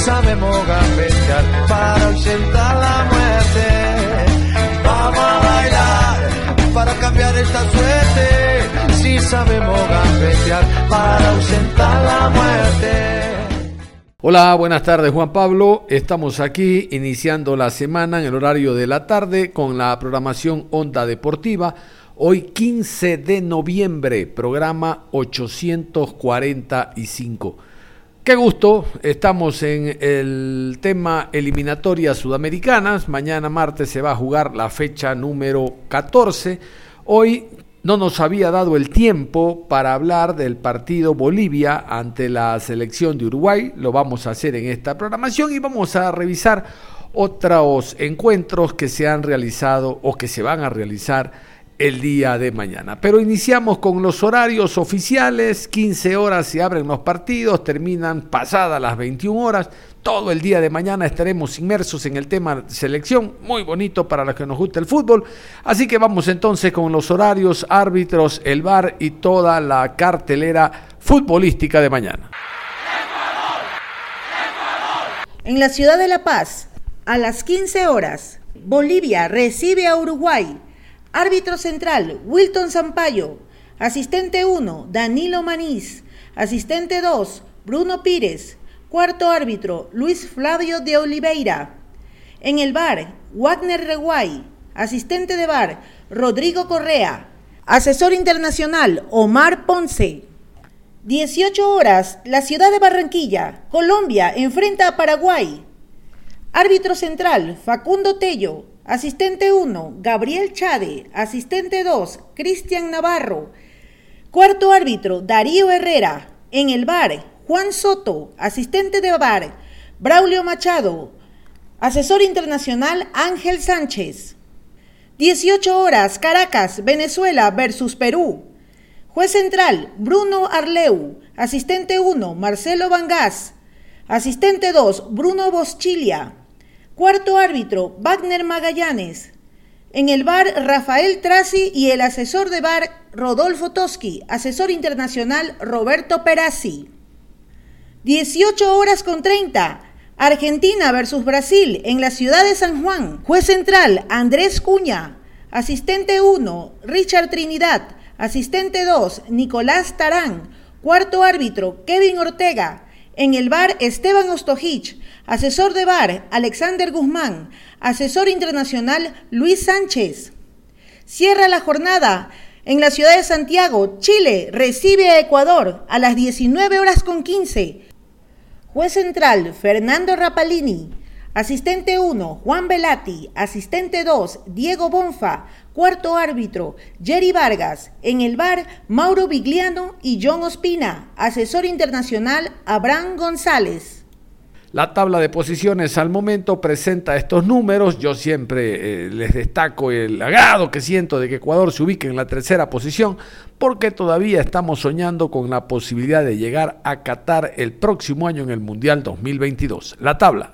Sabemos gambetear para ausentar la muerte. Vamos a bailar para cambiar esta suerte. Si sabemos gambetear para ausentar la muerte. Hola, buenas tardes Juan Pablo. Estamos aquí iniciando la semana en el horario de la tarde con la programación Onda Deportiva. Hoy 15 de noviembre, programa 845. Qué gusto, estamos en el tema eliminatorias sudamericanas. Mañana martes se va a jugar la fecha número 14. Hoy no nos había dado el tiempo para hablar del partido Bolivia ante la selección de Uruguay. Lo vamos a hacer en esta programación y vamos a revisar otros encuentros que se han realizado o que se van a realizar el día de mañana. Pero iniciamos con los horarios oficiales, 15 horas se abren los partidos, terminan pasadas las 21 horas. Todo el día de mañana estaremos inmersos en el tema selección, muy bonito para los que nos gusta el fútbol. Así que vamos entonces con los horarios, árbitros, el bar y toda la cartelera futbolística de mañana. En la ciudad de La Paz, a las 15 horas, Bolivia recibe a Uruguay Árbitro central, Wilton Zampayo. Asistente 1, Danilo Manís. Asistente 2, Bruno Pires. Cuarto árbitro, Luis Flavio de Oliveira. En el bar, Wagner Reguay. Asistente de bar, Rodrigo Correa. Asesor internacional, Omar Ponce. 18 horas, la ciudad de Barranquilla, Colombia, enfrenta a Paraguay. Árbitro central, Facundo Tello. Asistente 1, Gabriel Chade. Asistente 2, Cristian Navarro. Cuarto árbitro, Darío Herrera. En el bar, Juan Soto. Asistente de bar, Braulio Machado. Asesor internacional, Ángel Sánchez. 18 horas, Caracas, Venezuela versus Perú. Juez central, Bruno Arleu. Asistente 1, Marcelo Vangas. Asistente 2, Bruno Boschilia. Cuarto árbitro, Wagner Magallanes. En el bar, Rafael Trasi y el asesor de bar, Rodolfo Toski, asesor internacional, Roberto Perazzi. 18 horas con 30. Argentina versus Brasil en la ciudad de San Juan. Juez central, Andrés Cuña. Asistente 1, Richard Trinidad. Asistente 2, Nicolás Tarán. Cuarto árbitro, Kevin Ortega. En el bar, Esteban Ostojich. Asesor de bar, Alexander Guzmán. Asesor internacional, Luis Sánchez. Cierra la jornada. En la ciudad de Santiago, Chile recibe a Ecuador a las 19 horas con 15. Juez central, Fernando Rapalini. Asistente 1, Juan Velati. Asistente 2, Diego Bonfa. Cuarto árbitro, Jerry Vargas. En el bar, Mauro Vigliano y John Ospina. Asesor internacional, Abraham González. La tabla de posiciones al momento presenta estos números. Yo siempre eh, les destaco el agrado que siento de que Ecuador se ubique en la tercera posición porque todavía estamos soñando con la posibilidad de llegar a Qatar el próximo año en el Mundial 2022. La tabla.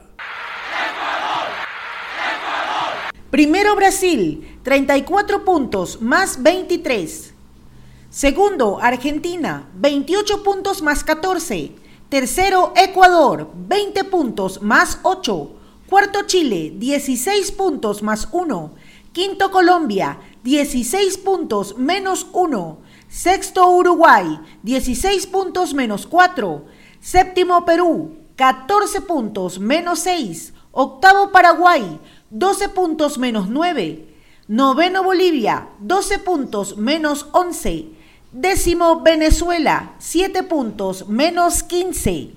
Primero Brasil, 34 puntos más 23. Segundo Argentina, 28 puntos más 14. Tercero, Ecuador, 20 puntos más 8. Cuarto, Chile, 16 puntos más 1. Quinto, Colombia, 16 puntos menos 1. Sexto, Uruguay, 16 puntos menos 4. Séptimo, Perú, 14 puntos menos 6. Octavo, Paraguay, 12 puntos menos 9. Noveno, Bolivia, 12 puntos menos 11. Décimo Venezuela, 7 puntos, menos 15.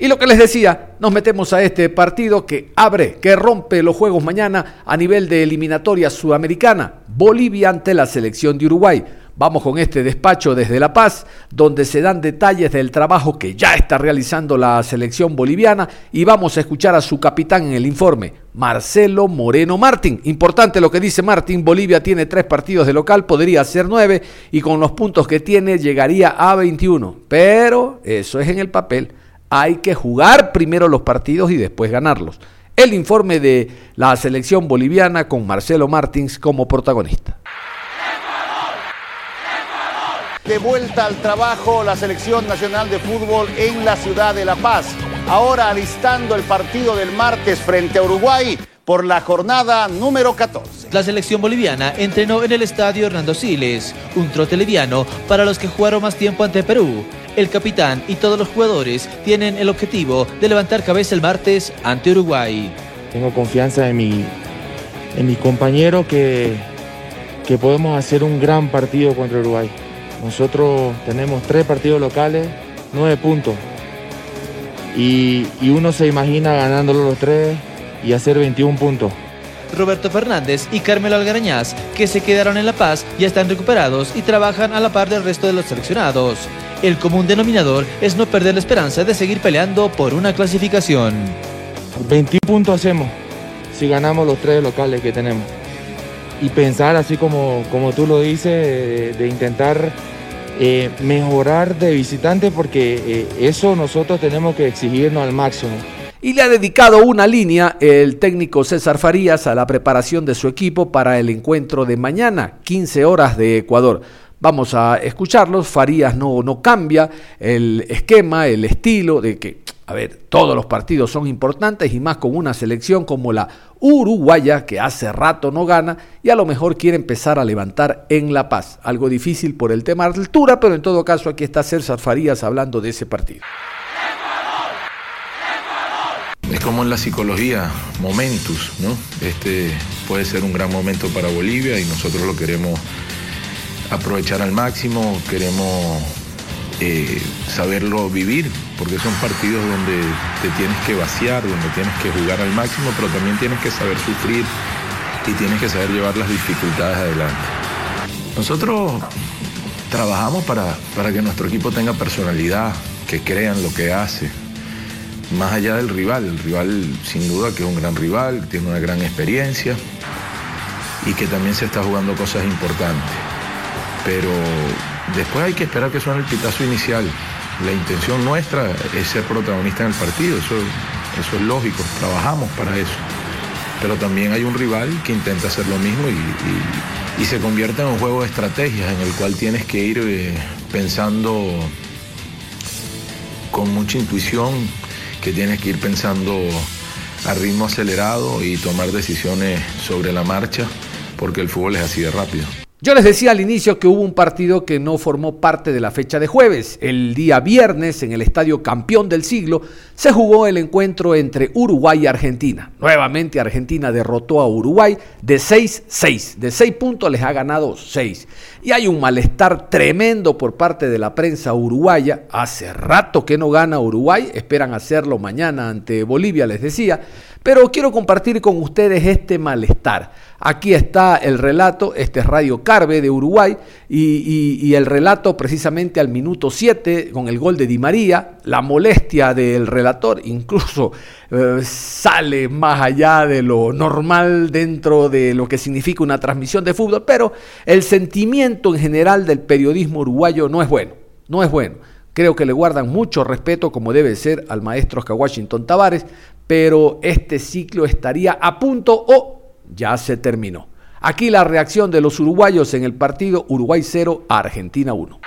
Y lo que les decía, nos metemos a este partido que abre, que rompe los juegos mañana a nivel de eliminatoria sudamericana. Bolivia ante la selección de Uruguay. Vamos con este despacho desde La Paz, donde se dan detalles del trabajo que ya está realizando la selección boliviana y vamos a escuchar a su capitán en el informe, Marcelo Moreno Martín. Importante lo que dice Martín, Bolivia tiene tres partidos de local, podría ser nueve y con los puntos que tiene llegaría a 21. Pero eso es en el papel. Hay que jugar primero los partidos y después ganarlos. El informe de la selección boliviana con Marcelo Martins como protagonista. De vuelta al trabajo la selección nacional de fútbol en la ciudad de La Paz. Ahora alistando el partido del martes frente a Uruguay por la jornada número 14. La selección boliviana entrenó en el estadio Hernando Siles, un trote liviano para los que jugaron más tiempo ante Perú. El capitán y todos los jugadores tienen el objetivo de levantar cabeza el martes ante Uruguay. Tengo confianza en mi, en mi compañero que, que podemos hacer un gran partido contra Uruguay. Nosotros tenemos tres partidos locales, nueve puntos. Y, uno se imagina ganándolo los tres y hacer 21 puntos. Roberto Fernández y Carmelo Algarañaz, que se quedaron en La Paz, ya están recuperados y trabajan a la par del resto de los seleccionados. El común denominador es no perder la esperanza de seguir peleando por una clasificación. 21 puntos hacemos si ganamos los tres locales que tenemos y pensar así como, como tú lo dices, de, intentar eh, mejorar de visitante porque eh, eso nosotros tenemos que exigirnos al máximo. Y le ha dedicado una línea el técnico César Farías a la preparación de su equipo para el encuentro de mañana, 15 horas de Ecuador. Vamos a escucharlos, Farías no, no cambia el esquema, el estilo de que a ver, todos los partidos son importantes y más con una selección como la uruguaya que hace rato no gana y a lo mejor quiere empezar a levantar en La Paz. Algo difícil por el tema altura, pero en todo caso aquí está César Farías hablando de ese partido. Es como en la psicología, momentos, ¿no? Este puede ser un gran momento para Bolivia y nosotros lo queremos aprovechar al máximo, queremos eh, saberlo vivir, porque son partidos donde te tienes que vaciar, donde tienes que jugar al máximo, pero también tienes que saber sufrir y tienes que saber llevar las dificultades adelante. Nosotros trabajamos para, para que nuestro equipo tenga personalidad, que crean lo que hace, más allá del rival. El rival sin duda que es un gran rival, tiene una gran experiencia y que también se está jugando cosas importantes. Pero Después hay que esperar que suene el pitazo inicial. La intención nuestra es ser protagonista en el partido, eso, eso es lógico, trabajamos para eso. Pero también hay un rival que intenta hacer lo mismo y, se convierte en un juego de estrategias en el cual tienes que ir eh, pensando con mucha intuición, que tienes que ir pensando a ritmo acelerado y tomar decisiones sobre la marcha, porque el fútbol es así de rápido. Yo les decía al inicio que hubo un partido que no formó parte de la fecha de jueves. El día viernes, en el estadio campeón del siglo, se jugó el encuentro entre Uruguay y Argentina. Nuevamente Argentina derrotó a Uruguay de 6-6. De 6 puntos les ha ganado 6. Y hay un malestar tremendo por parte de la prensa uruguaya. Hace rato que no gana Uruguay. Esperan hacerlo mañana ante Bolivia, les decía. Pero quiero compartir con ustedes este malestar. Aquí está el relato, este es Radio Carve de Uruguay, y, el relato precisamente al minuto 7 con el gol de Di María, la molestia del incluso eh, sale más allá de lo normal dentro de lo que significa una transmisión de fútbol, pero el sentimiento en general del periodismo uruguayo no es bueno, no es bueno. Creo que le guardan mucho respeto, como debe ser, al maestro Oscar Washington Tavares, pero este ciclo estaría a punto o ya se terminó. Aquí la reacción de los uruguayos en el partido Uruguay 0 Argentina 1.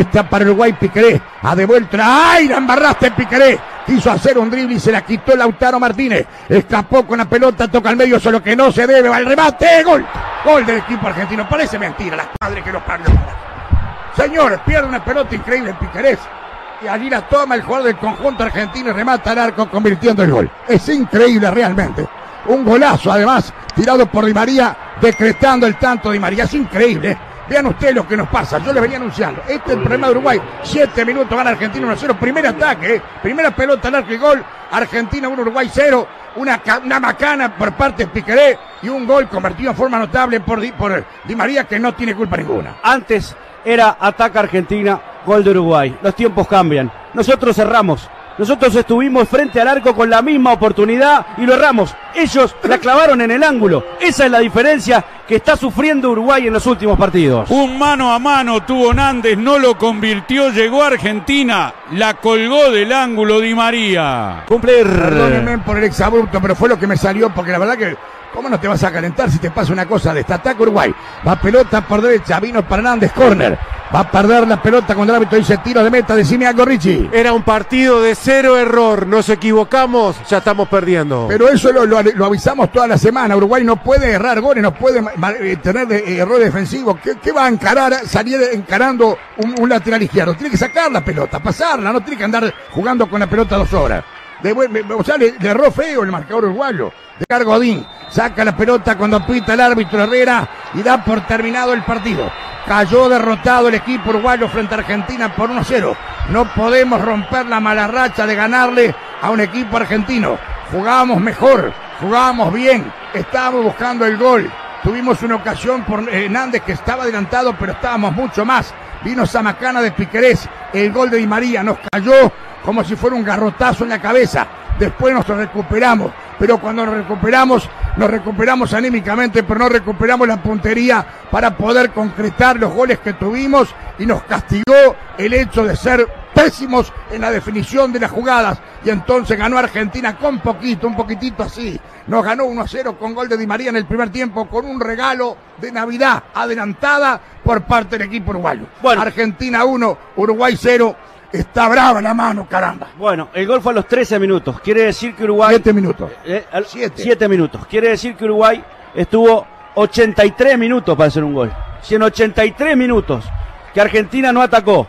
Está para Uruguay Piqueré. A de vuelta. ¡Ay! La embarraste Piqueré. Quiso hacer un drible y se la quitó Lautaro Martínez. Escapó con la pelota, toca al medio, solo que no se debe. Va el remate. Gol. Gol del equipo argentino. Parece mentira. Las padres que los parió. Señores, pierde una pelota increíble Piquerés. Y allí la toma el jugador del conjunto argentino y remata al arco convirtiendo el gol. Es increíble realmente. Un golazo además tirado por Di María decretando el tanto de Di María. Es increíble. Vean ustedes lo que nos pasa. Yo les venía anunciando. Este es el problema de Uruguay. Siete minutos gana Argentina 1-0. Primer ataque, ¿eh? primera pelota al arco y gol. Argentina 1, Uruguay 0. Una, una macana por parte de Piqueré y un gol convertido en forma notable por Di, por Di María que no tiene culpa ninguna. Antes era ataca Argentina, gol de Uruguay. Los tiempos cambian. Nosotros cerramos. Nosotros estuvimos frente al arco con la misma oportunidad y lo erramos. Ellos la clavaron en el ángulo. Esa es la diferencia que está sufriendo Uruguay en los últimos partidos. Un mano a mano tuvo Nández, no lo convirtió, llegó a Argentina, la colgó del ángulo Di María. Cumplir. Perdónenme por el exabrupto, pero fue lo que me salió porque la verdad que ¿Cómo no te vas a calentar si te pasa una cosa de esta ataque Uruguay? Va pelota por derecha, vino para Nández, corner. Va a perder la pelota cuando el árbitro dice tiro de meta, decime algo Richie. Era un partido de cero error, nos equivocamos, ya estamos perdiendo. Pero eso lo, lo- lo avisamos toda la semana. Uruguay no puede errar goles, no puede eh, tener de- eh, error defensivo. ¿Qué, qué va a encarar, salir encarando un, un lateral izquierdo? Tiene que sacar la pelota, pasarla, no tiene que andar jugando con la pelota dos horas. De o sea, le, le erró feo el marcador uruguayo. De Cargodín, saca la pelota cuando pita el árbitro Herrera y da por terminado el partido. Cayó derrotado el equipo uruguayo frente a Argentina por 1-0. No podemos romper la mala racha de ganarle a un equipo argentino. Jugábamos mejor, jugábamos bien, estábamos buscando el gol. Tuvimos una ocasión por Hernández que estaba adelantado, pero estábamos mucho más. Vino Samacana de Piquerés, el gol de Di María nos cayó como si fuera un garrotazo en la cabeza. Después nos recuperamos, pero cuando nos recuperamos, nos recuperamos anímicamente, pero no recuperamos la puntería para poder concretar los goles que tuvimos y nos castigó el hecho de ser pésimos en la definición de las jugadas. Y entonces ganó Argentina con poquito, un poquitito así. Nos ganó 1 a 0 con gol de Di María en el primer tiempo, con un regalo de Navidad adelantada por parte del equipo uruguayo. Argentina 1, Uruguay 0. Está brava la mano, caramba. Bueno, el gol fue a los 13 minutos. Quiere decir que Uruguay. 7 minutos. 7 minutos. Quiere decir que Uruguay estuvo 83 minutos para hacer un gol. Si en 83 minutos que Argentina no atacó,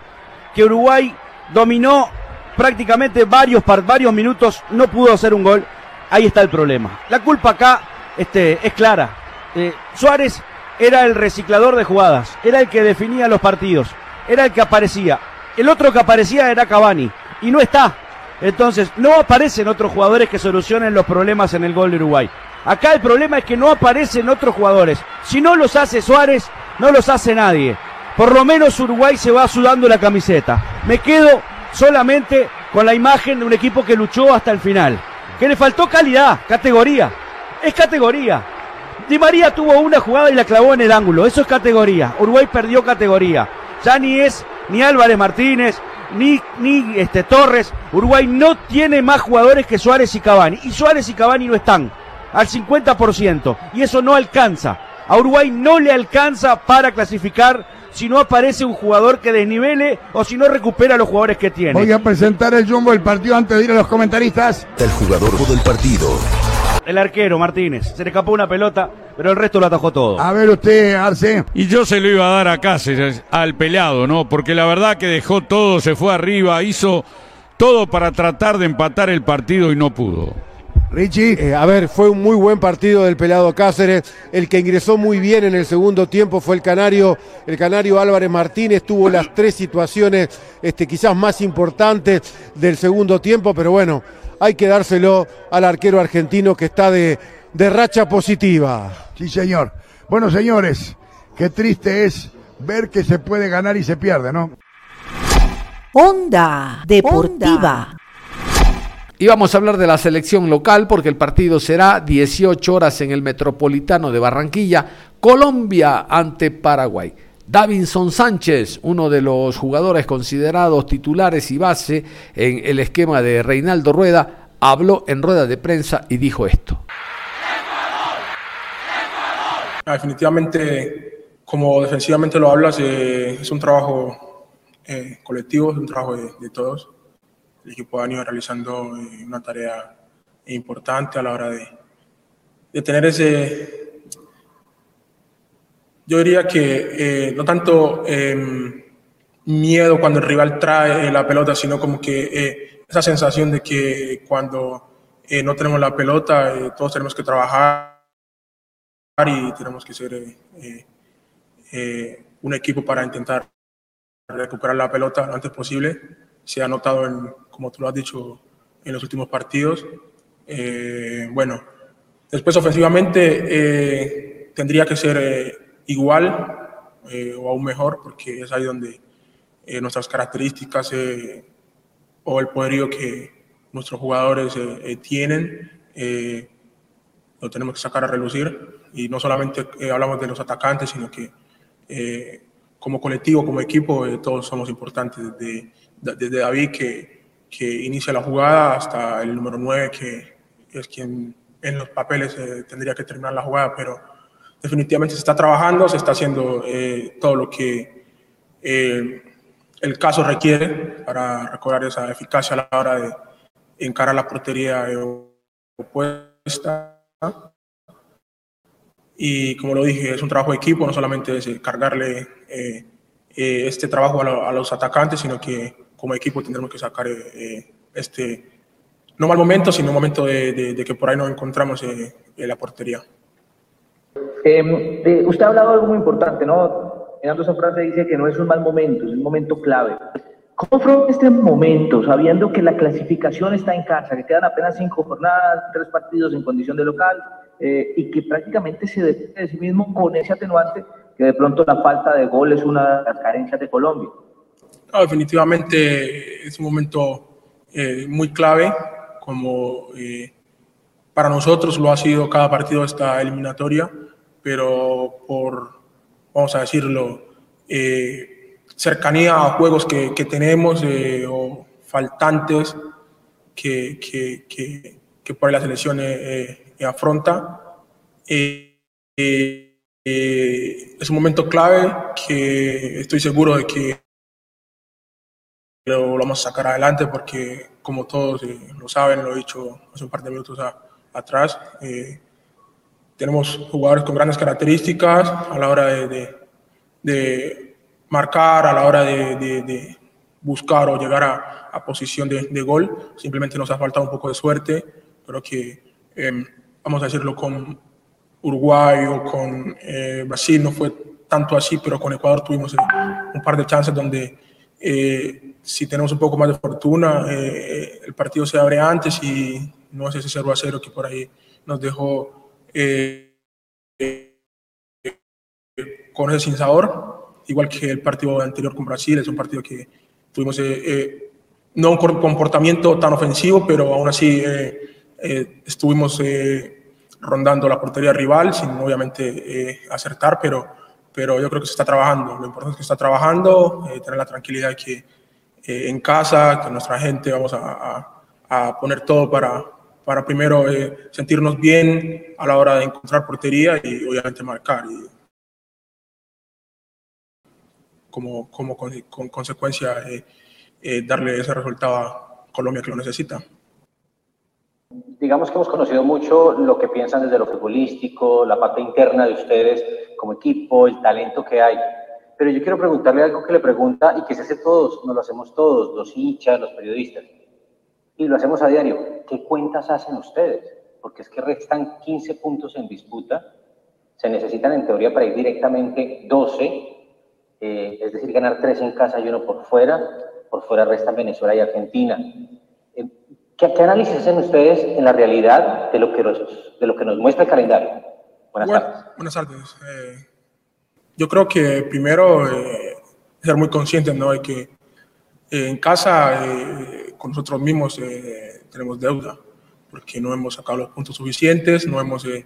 que Uruguay dominó prácticamente varios, varios minutos, no pudo hacer un gol, ahí está el problema. La culpa acá este, es clara. Eh, Suárez era el reciclador de jugadas, era el que definía los partidos, era el que aparecía. El otro que aparecía era Cavani y no está. Entonces, no aparecen otros jugadores que solucionen los problemas en el gol de Uruguay. Acá el problema es que no aparecen otros jugadores. Si no los hace Suárez, no los hace nadie. Por lo menos Uruguay se va sudando la camiseta. Me quedo solamente con la imagen de un equipo que luchó hasta el final. Que le faltó calidad, categoría. Es categoría. Di María tuvo una jugada y la clavó en el ángulo. Eso es categoría. Uruguay perdió categoría. Ya ni es ni Álvarez Martínez, ni, ni este, Torres. Uruguay no tiene más jugadores que Suárez y Cavani. Y Suárez y Cavani no están al 50%. Y eso no alcanza. A Uruguay no le alcanza para clasificar si no aparece un jugador que desnivele o si no recupera a los jugadores que tiene. Voy a presentar el jumbo del partido antes de ir a los comentaristas. El jugador del partido. El arquero Martínez. Se le escapó una pelota, pero el resto lo atajó todo. A ver usted, Arce. Y yo se lo iba a dar a Cáceres, al pelado, ¿no? Porque la verdad que dejó todo, se fue arriba, hizo todo para tratar de empatar el partido y no pudo. Richie. Eh, a ver, fue un muy buen partido del pelado Cáceres. El que ingresó muy bien en el segundo tiempo fue el canario, el canario Álvarez Martínez. Tuvo las tres situaciones este, quizás más importantes del segundo tiempo, pero bueno, hay que dárselo al arquero argentino que está de, de racha positiva. Sí, señor. Bueno, señores, qué triste es ver que se puede ganar y se pierde, ¿no? Onda Deportiva. Y vamos a hablar de la selección local porque el partido será 18 horas en el Metropolitano de Barranquilla, Colombia ante Paraguay. Davinson Sánchez, uno de los jugadores considerados titulares y base en el esquema de Reinaldo Rueda, habló en rueda de prensa y dijo esto. Definitivamente, como defensivamente lo hablas, eh, es un trabajo eh, colectivo, es un trabajo de, todos. El equipo ha venido realizando eh, una tarea importante a la hora de tener ese, yo diría que eh, no tanto eh, miedo cuando el rival trae eh, la pelota, sino como que eh, esa sensación de que cuando eh, no tenemos la pelota, todos tenemos que trabajar y tenemos que ser un equipo para intentar recuperar la pelota lo antes posible. Se ha notado, en, como tú lo has dicho, en los últimos partidos. Eh, bueno, después ofensivamente eh, tendría que ser eh, igual o aún mejor, porque es ahí donde nuestras características o el poderío que nuestros jugadores tienen lo tenemos que sacar a relucir. Y no solamente hablamos de los atacantes, sino que como colectivo, como equipo, eh, todos somos importantes, desde, desde David que, que, inicia la jugada hasta el número 9 que es quien en los papeles eh, tendría que terminar la jugada, pero definitivamente se está trabajando, se está haciendo eh, todo lo que el caso requiere para recobrar esa eficacia a la hora de encarar la portería opuesta. Y como lo dije, es un trabajo de equipo, no solamente es cargarle eh, eh, este trabajo a, los atacantes, sino que como equipo tendremos que sacar eh, este, no mal momento, sino un momento de, que por ahí nos encontramos en la portería. Em, usted ha hablado de algo muy importante, ¿no? Esa frase dice que no es un mal momento, es un momento clave. ¿Cómo fue este momento, sabiendo que la clasificación está en casa, que quedan apenas cinco jornadas, tres partidos en condición de local, eh, y que prácticamente se depende de sí mismo con ese atenuante que de pronto la falta de gol es una de las carencias de Colombia. definitivamente es un momento eh, muy clave, como eh, para nosotros lo ha sido cada partido de esta eliminatoria, pero por, vamos a decirlo, cercanía a juegos que, que tenemos o faltantes que, que, que, por ahí la selección afronta. Eh, eh, eh, es un momento clave que estoy seguro de que lo, vamos a sacar adelante porque, como todos lo saben, lo he dicho hace un par de minutos atrás, tenemos jugadores con grandes características a la hora de, de, marcar, a la hora de, buscar o llegar a, a posición de, gol. Simplemente nos ha faltado un poco de suerte. Creo que em, vamos a decirlo, con Uruguay o con eh, Brasil no fue tanto así, pero con Ecuador tuvimos eh, un par de chances donde eh, si tenemos un poco más de fortuna, el partido se abre antes y no es ese 0 a 0 que por ahí nos dejó con ese sin sabor, igual que el partido anterior con Brasil, es un partido que tuvimos no un comportamiento tan ofensivo, pero aún así eh, estuvimos eh, rondando la portería rival sin obviamente eh, acertar, pero, pero yo creo que se está trabajando. Lo importante es que está trabajando, tener la tranquilidad de que en casa, que nuestra gente vamos a, a, poner todo para, para primero sentirnos bien a la hora de encontrar portería y obviamente marcar. Y, como, como con, con consecuencia darle ese resultado a Colombia que lo necesita digamos que hemos conocido mucho lo que piensan desde lo futbolístico, la parte interna de ustedes como equipo, el talento que hay. Pero yo quiero preguntarle algo que le pregunta y que se hace todos, nos lo hacemos todos, los hinchas, los periodistas. Y lo hacemos a diario. ¿Qué cuentas hacen ustedes? Porque es que restan 15 puntos en disputa. Se necesitan en teoría para ir directamente 12, eh, es decir, ganar 3 en casa y uno por fuera. Por fuera restan Venezuela y Argentina. Eh, ¿Qué, análisis hacen ustedes en la realidad de lo que nos, de lo que nos muestra el calendario? Buenas tardes. Buenas tardes. Eh, yo creo que primero eh, ser muy conscientes ¿no? de que eh, en casa con nosotros mismos tenemos deuda, porque no hemos sacado los puntos suficientes, no hemos sido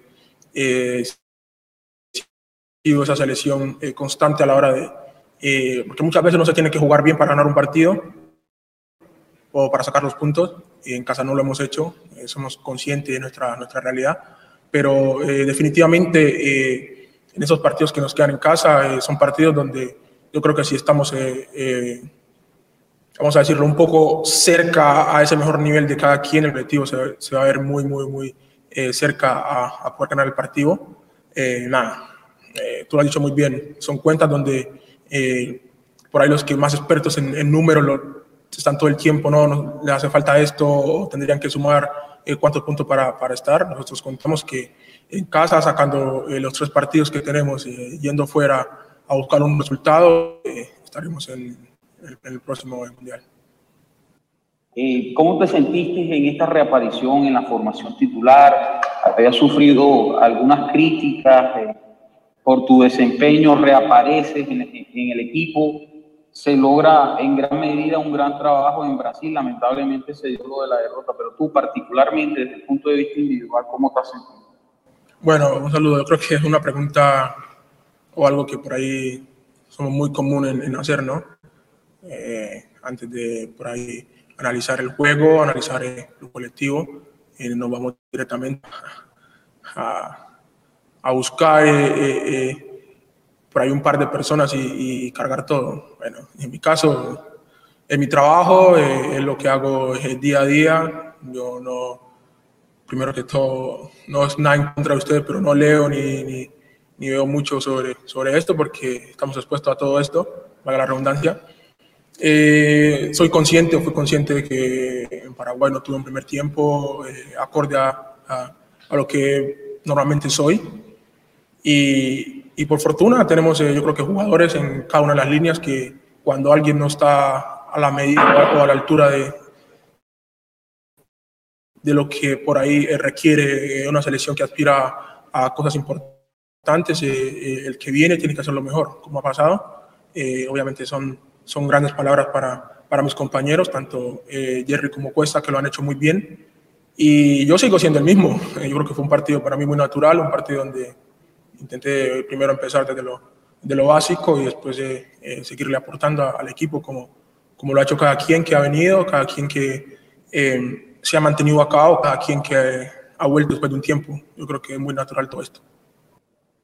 esa selección constante a la hora de... porque muchas veces no se tiene que jugar bien para ganar un partido, o para sacar los puntos. Y en casa no lo hemos hecho, eh, somos conscientes de nuestra, nuestra realidad, pero eh, definitivamente eh, en esos partidos que nos quedan en casa son partidos donde yo creo que si estamos, vamos a decirlo, un poco cerca a ese mejor nivel de cada quien, el objetivo se, se va a ver muy, muy, muy cerca a, a, poder ganar el partido. nada, tú lo has dicho muy bien, son cuentas donde por ahí los que más expertos en, en números están todo el tiempo, no, le hace falta esto, tendrían que sumar eh, cuántos puntos para, para, estar. Nosotros contamos que en casa, sacando eh, los tres partidos que tenemos, eh, yendo fuera, a buscar un resultado, eh, estaremos en, en el próximo Mundial. Eh, ¿Cómo te sentiste en esta reaparición en la formación titular? ¿Habías sufrido algunas críticas eh, por tu desempeño? ¿Reapareces en, en, el equipo? Se logra en gran medida un gran trabajo en Brasil. Lamentablemente se dio lo de la derrota, pero tú particularmente desde el punto de vista individual, ¿cómo te has sentido? Bueno, un saludo. Yo creo que es una pregunta o algo que por ahí somos muy comunes en, en hacer, ¿no? Eh, antes de por ahí analizar el juego, analizar el colectivo, y nos vamos directamente a, a buscar eh, eh, por ahí un par de personas y, cargar todo. Bueno, en mi caso, en mi trabajo, es lo que hago día a día. Yo no, primero que todo, no es nada en contra de ustedes, pero no leo ni, ni, ni veo mucho sobre, sobre esto porque estamos expuestos a todo esto, valga la redundancia. Eh, soy consciente o fui consciente de que en Paraguay no tuve un primer tiempo eh, acorde a, a, lo que normalmente soy. Y, y por fortuna tenemos, eh, yo creo que jugadores en cada una de las líneas que cuando alguien no está a la medida o a la altura de, de lo que por ahí requiere una selección que aspira a cosas importantes, el que viene tiene que hacerlo mejor, como ha pasado. obviamente son son grandes palabras para, para mis compañeros, tanto eh, Jerry como Cuesta, que lo han hecho muy bien. Y yo sigo siendo el mismo. Yo creo que fue un partido para mí muy natural, un partido donde intenté primero empezar desde lo, de lo básico y después eh, seguirle aportando al equipo como, como lo ha hecho cada quien que ha venido, cada quien que eh, se ha mantenido acá o cada quien que ha vuelto después de un tiempo. Yo creo que es muy natural todo esto.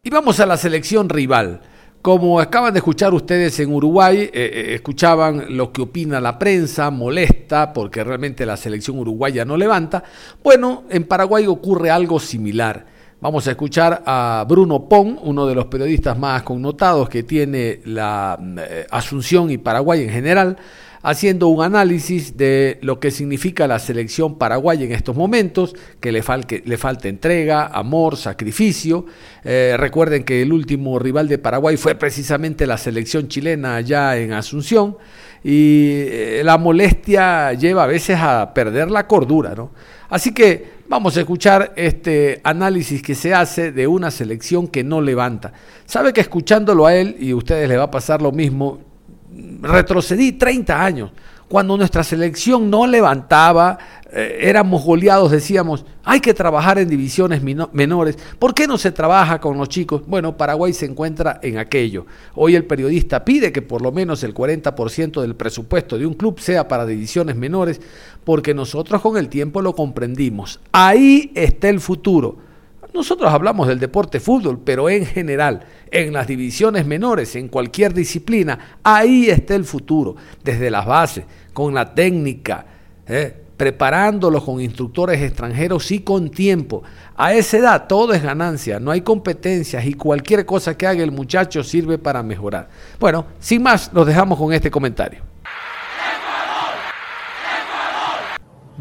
Y vamos a la selección rival. Como acaban de escuchar ustedes en Uruguay, eh, eh, escuchaban lo que opina la prensa, molesta porque realmente la selección uruguaya no levanta. Bueno, en Paraguay ocurre algo similar. Vamos a escuchar a Bruno Pong, uno de los periodistas más connotados que tiene la eh, Asunción y Paraguay en general, haciendo un análisis de lo que significa la selección paraguaya en estos momentos, que le, falta entrega, amor, sacrificio. Eh, recuerden que el último rival de Paraguay fue precisamente la selección chilena allá en Asunción y eh, la molestia lleva a veces a perder la cordura, ¿no? Así que vamos a escuchar este análisis que se hace de una selección que no levanta. Sabe que escuchándolo a él, y a ustedes les va a pasar lo mismo, retrocedí 30 años. Cuando nuestra selección no levantaba, eh, éramos goleados, decíamos, hay que trabajar en divisiones menores. ¿Por qué no se trabaja con los chicos? Bueno, Paraguay se encuentra en aquello. Hoy el periodista pide que por lo menos el 40% del presupuesto de un club sea para divisiones menores, porque nosotros con el tiempo lo comprendimos. Ahí está el futuro. Nosotros hablamos del deporte fútbol, pero en general, en las divisiones menores, en cualquier disciplina, ahí está el futuro, desde las bases, con la técnica, ¿eh? preparándolos con instructores extranjeros y con tiempo. A esa edad todo es ganancia, no hay competencias y cualquier cosa que haga el muchacho sirve para mejorar. Bueno, sin más, los dejamos con este comentario.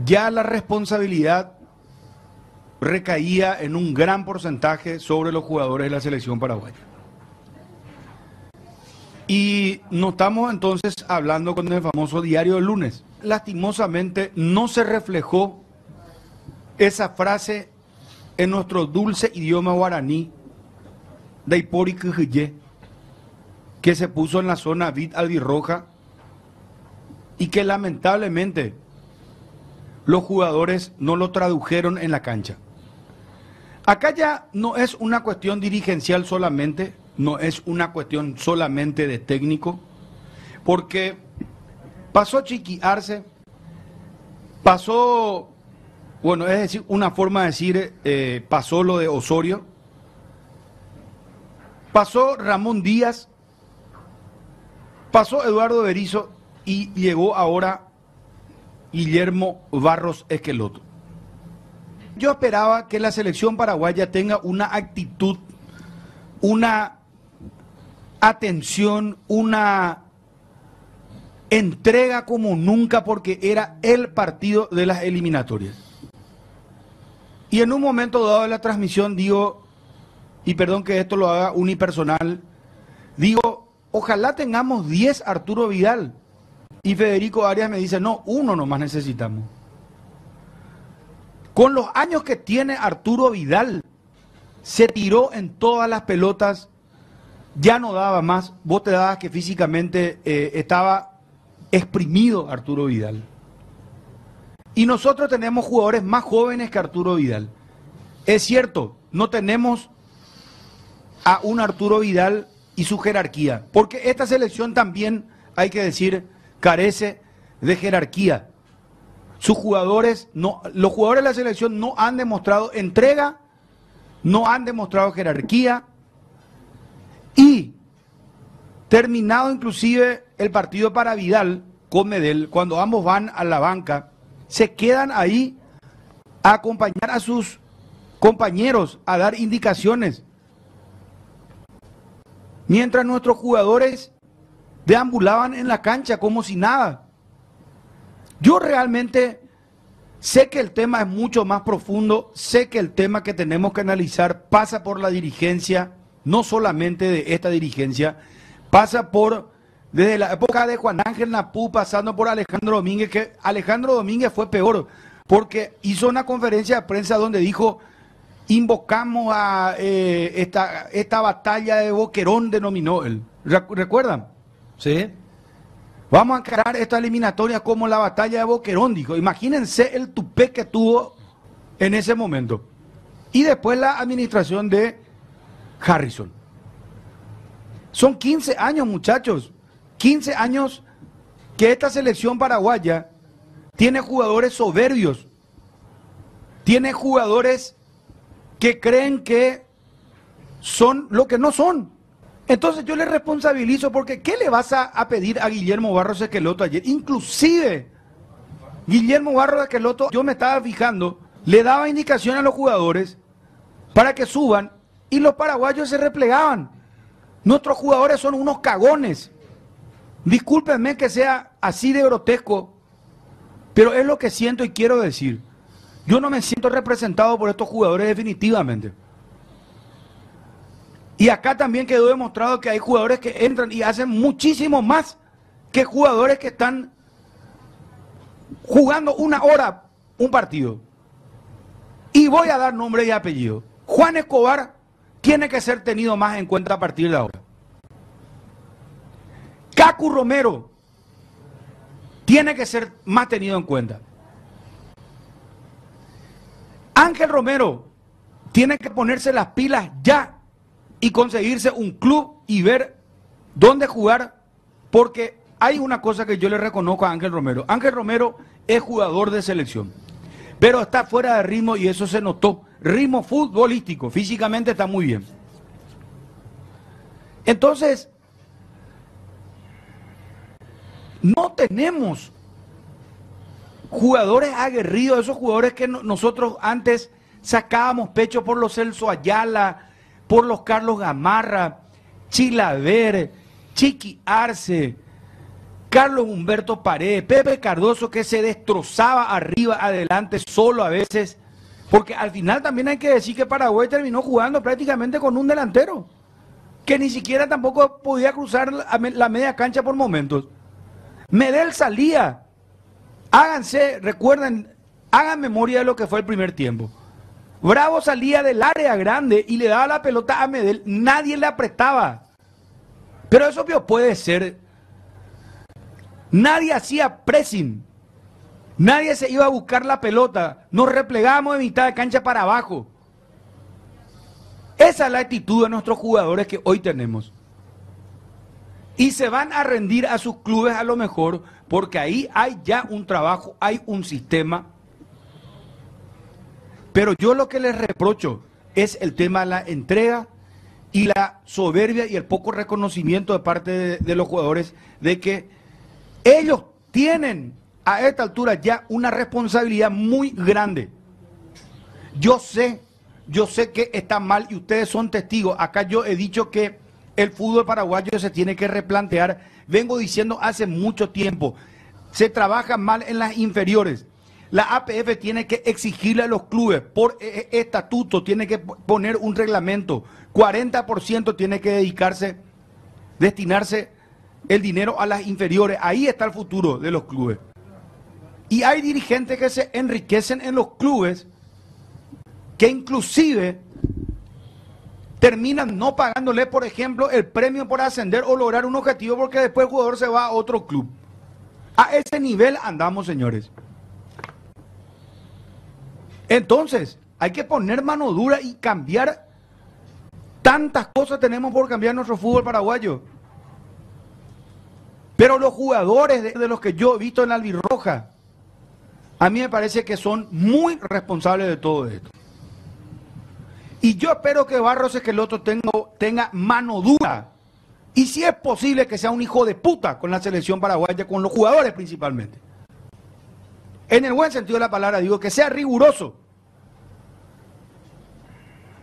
Ya la responsabilidad recaía en un gran porcentaje sobre los jugadores de la selección paraguaya. Y notamos entonces hablando con el famoso diario del lunes. Lastimosamente no se reflejó esa frase en nuestro dulce idioma guaraní de Ipori que se puso en la zona vid albirroja y que lamentablemente los jugadores no lo tradujeron en la cancha. Acá ya no es una cuestión dirigencial solamente, no es una cuestión solamente de técnico, porque pasó a chiquiarse, pasó, bueno, es decir, una forma de decir, eh, pasó lo de Osorio, pasó Ramón Díaz, pasó Eduardo Berizo y llegó ahora Guillermo Barros Esqueloto. Yo esperaba que la selección paraguaya tenga una actitud, una atención, una entrega como nunca porque era el partido de las eliminatorias. Y en un momento dado de la transmisión digo, y perdón que esto lo haga unipersonal, digo, ojalá tengamos 10 Arturo Vidal. Y Federico Arias me dice, no, uno nomás necesitamos. Con los años que tiene Arturo Vidal, se tiró en todas las pelotas, ya no daba más. Vos te dabas que físicamente eh, estaba exprimido Arturo Vidal. Y nosotros tenemos jugadores más jóvenes que Arturo Vidal. Es cierto, no tenemos a un Arturo Vidal y su jerarquía, porque esta selección también, hay que decir, carece de jerarquía. Sus jugadores, no, los jugadores de la selección no han demostrado entrega, no han demostrado jerarquía y terminado inclusive el partido para Vidal con Medel, cuando ambos van a la banca, se quedan ahí a acompañar a sus compañeros, a dar indicaciones. Mientras nuestros jugadores deambulaban en la cancha como si nada. Yo realmente sé que el tema es mucho más profundo, sé que el tema que tenemos que analizar pasa por la dirigencia, no solamente de esta dirigencia, pasa por desde la época de Juan Ángel Napú, pasando por Alejandro Domínguez, que Alejandro Domínguez fue peor, porque hizo una conferencia de prensa donde dijo, invocamos a eh, esta, esta batalla de Boquerón, denominó él. ¿Recuerdan? Sí. Vamos a encarar esta eliminatoria como la batalla de Boquerón, dijo. Imagínense el tupé que tuvo en ese momento. Y después la administración de Harrison. Son 15 años, muchachos. 15 años que esta selección paraguaya tiene jugadores soberbios. Tiene jugadores que creen que son lo que no son. Entonces yo le responsabilizo porque ¿qué le vas a, pedir a Guillermo Barros Esqueloto ayer? Inclusive, Guillermo Barros Esqueloto, yo me estaba fijando, le daba indicación a los jugadores para que suban y los paraguayos se replegaban. Nuestros jugadores son unos cagones. Discúlpenme que sea así de grotesco, pero es lo que siento y quiero decir. Yo no me siento representado por estos jugadores definitivamente. Y acá también quedó demostrado que hay jugadores que entran y hacen muchísimo más que jugadores que están jugando una hora un partido. Y voy a dar nombre y apellido. Juan Escobar tiene que ser tenido más en cuenta a partir de ahora. Cacu Romero tiene que ser más tenido en cuenta. Ángel Romero tiene que ponerse las pilas ya y conseguirse un club y ver dónde jugar, porque hay una cosa que yo le reconozco a Ángel Romero. Ángel Romero es jugador de selección, pero está fuera de ritmo y eso se notó. Ritmo futbolístico, físicamente está muy bien. Entonces, no tenemos jugadores aguerridos, esos jugadores que nosotros antes sacábamos pecho por los Celso Ayala, por los Carlos Gamarra, Chilaver, Chiqui Arce, Carlos Humberto Paredes, Pepe Cardoso que se destrozaba arriba, adelante, solo a veces, porque al final también hay que decir que Paraguay terminó jugando prácticamente con un delantero, que ni siquiera tampoco podía cruzar la media cancha por momentos. Medel salía, háganse, recuerden, hagan memoria de lo que fue el primer tiempo. Bravo salía del área grande y le daba la pelota a Medel, nadie le apretaba. Pero eso puede ser. Nadie hacía pressing. Nadie se iba a buscar la pelota. Nos replegamos de mitad de cancha para abajo. Esa es la actitud de nuestros jugadores que hoy tenemos. Y se van a rendir a sus clubes a lo mejor porque ahí hay ya un trabajo, hay un sistema pero yo lo que les reprocho es el tema de la entrega y la soberbia y el poco reconocimiento de parte de, los jugadores de que ellos tienen a esta altura ya una responsabilidad muy grande. Yo sé, yo sé que está mal y ustedes son testigos. Acá yo he dicho que el fútbol paraguayo se tiene que replantear. Vengo diciendo hace mucho tiempo, se trabaja mal en las inferiores. La APF tiene que exigirle a los clubes por e, e, estatuto, tiene que poner un reglamento. 40% tiene que dedicarse destinarse el dinero a las inferiores. Ahí está el futuro de los clubes. Y hay dirigentes que se enriquecen en los clubes que inclusive terminan no pagándole, por ejemplo, el premio por ascender o lograr un objetivo porque después el jugador se va a otro club. A ese nivel andamos, señores. Entonces, hay que poner mano dura y cambiar. Tantas cosas tenemos por cambiar nuestro fútbol paraguayo. Pero los jugadores de, de los que yo he visto en la albirroja, a mí me parece que son muy responsables de todo esto. Y yo espero que Barros Esqueloto tenga, tenga mano dura. Y si es posible que sea un hijo de puta con la selección paraguaya, con los jugadores principalmente. En el buen sentido de la palabra digo que sea riguroso.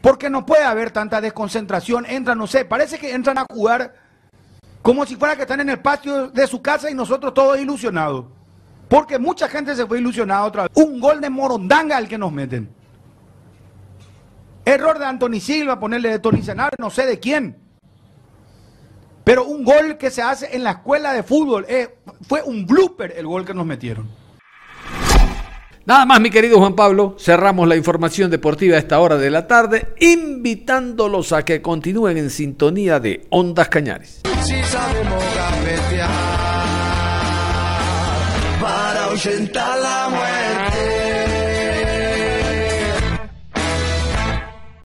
Porque no puede haber tanta desconcentración. Entran, no sé, parece que entran a jugar como si fuera que están en el patio de su casa y nosotros todos ilusionados. Porque mucha gente se fue ilusionada otra vez. Un gol de Morondanga al que nos meten. Error de Anthony Silva, ponerle de Tony Senar, no sé de quién. Pero un gol que se hace en la escuela de fútbol. Eh, fue un blooper el gol que nos metieron. Nada más, mi querido Juan Pablo, cerramos la información deportiva a esta hora de la tarde, invitándolos a que continúen en sintonía de Ondas Cañares. Si sabemos ahuyentar la muerte.